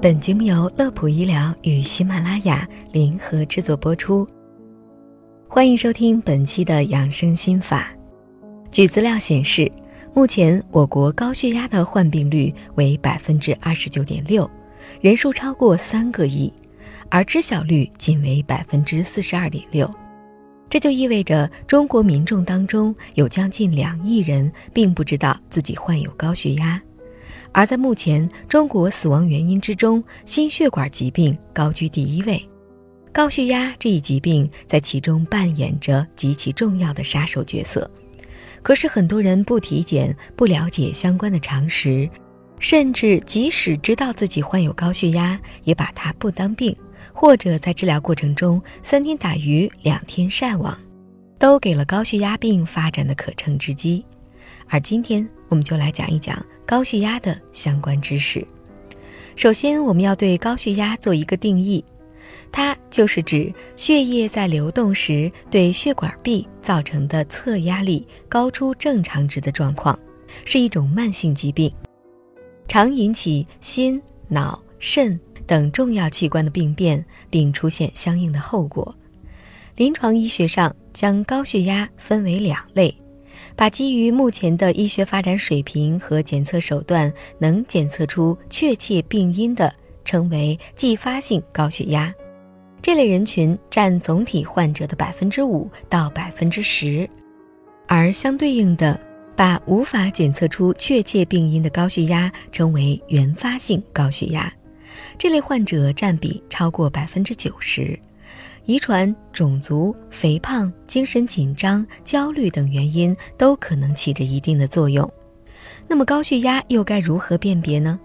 本节目由乐普医疗与喜马拉雅联合制作播出。欢迎收听本期的养生心法。据资料显示，目前我国高血压的患病率为百分之二十九点六，人数超过三个亿，而知晓率仅为百分之四十二点六。这就意味着中国民众当中有将近两亿人并不知道自己患有高血压。而在目前中国死亡原因之中，心血管疾病高居第一位，高血压这一疾病在其中扮演着极其重要的杀手角色。可是很多人不体检，不了解相关的常识，甚至即使知道自己患有高血压，也把它不当病，或者在治疗过程中三天打鱼两天晒网，都给了高血压病发展的可乘之机。而今天我们就来讲一讲高血压的相关知识。首先，我们要对高血压做一个定义，它就是指血液在流动时对血管壁造成的侧压力高出正常值的状况，是一种慢性疾病，常引起心、脑、肾等重要器官的病变，并出现相应的后果。临床医学上将高血压分为两类。把基于目前的医学发展水平和检测手段能检测出确切病因的，称为继发性高血压。这类人群占总体患者的百分之五到百分之十，而相对应的，把无法检测出确切病因的高血压称为原发性高血压。这类患者占比超过百分之九十。遗传、种族、肥胖、精神紧张、焦虑等原因都可能起着一定的作用。那么高血压又该如何辨别呢？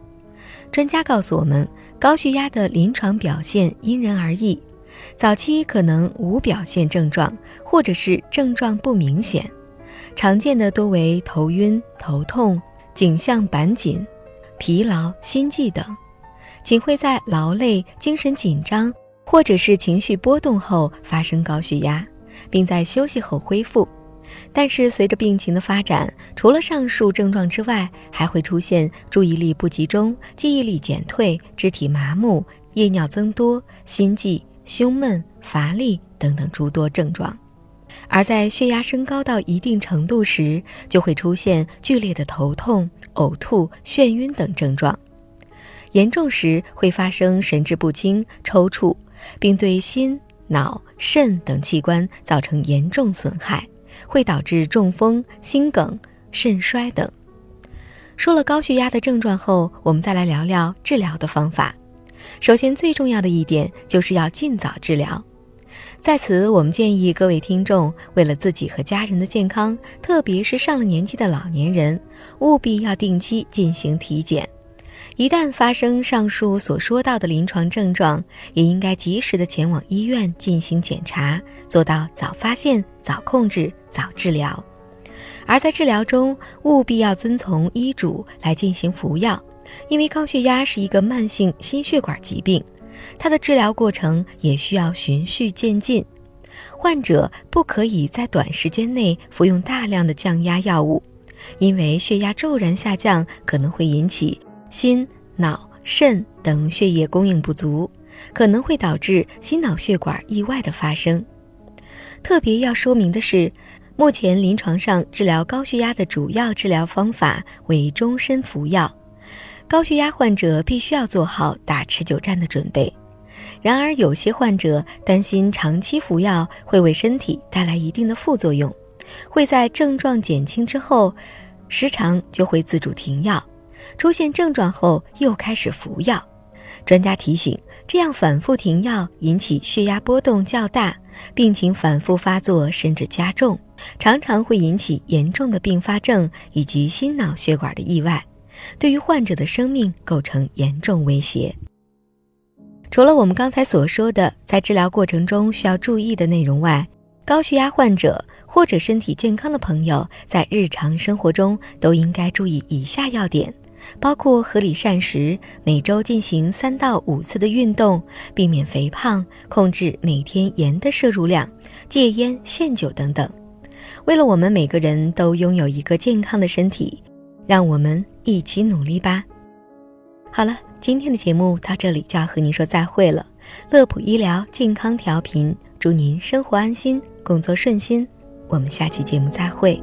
专家告诉我们，高血压的临床表现因人而异，早期可能无表现症状，或者是症状不明显，常见的多为头晕、头痛、颈项板紧、疲劳、心悸等，仅会在劳累、精神紧张。或者是情绪波动后发生高血压，并在休息后恢复，但是随着病情的发展，除了上述症状之外，还会出现注意力不集中、记忆力减退、肢体麻木、夜尿增多、心悸、胸闷、乏力等等诸多症状。而在血压升高到一定程度时，就会出现剧烈的头痛、呕吐、眩晕等症状，严重时会发生神志不清、抽搐。并对心、脑、肾等器官造成严重损害，会导致中风、心梗、肾衰等。说了高血压的症状后，我们再来聊聊治疗的方法。首先，最重要的一点就是要尽早治疗。在此，我们建议各位听众，为了自己和家人的健康，特别是上了年纪的老年人，务必要定期进行体检。一旦发生上述所说到的临床症状，也应该及时的前往医院进行检查，做到早发现、早控制、早治疗。而在治疗中，务必要遵从医嘱来进行服药，因为高血压是一个慢性心血管疾病，它的治疗过程也需要循序渐进。患者不可以在短时间内服用大量的降压药物，因为血压骤然下降可能会引起。心、脑、肾等血液供应不足，可能会导致心脑血管意外的发生。特别要说明的是，目前临床上治疗高血压的主要治疗方法为终身服药，高血压患者必须要做好打持久战的准备。然而，有些患者担心长期服药会为身体带来一定的副作用，会在症状减轻之后，时常就会自主停药。出现症状后又开始服药，专家提醒，这样反复停药引起血压波动较大，病情反复发作甚至加重，常常会引起严重的并发症以及心脑血管的意外，对于患者的生命构成严重威胁。除了我们刚才所说的在治疗过程中需要注意的内容外，高血压患者或者身体健康的朋友在日常生活中都应该注意以下要点。包括合理膳食，每周进行三到五次的运动，避免肥胖，控制每天盐的摄入量，戒烟限酒等等。为了我们每个人都拥有一个健康的身体，让我们一起努力吧。好了。今天的节目到这里就要和您说再会了。乐普医疗健康调频，祝您生活安心，工作顺心。我们下期节目再会。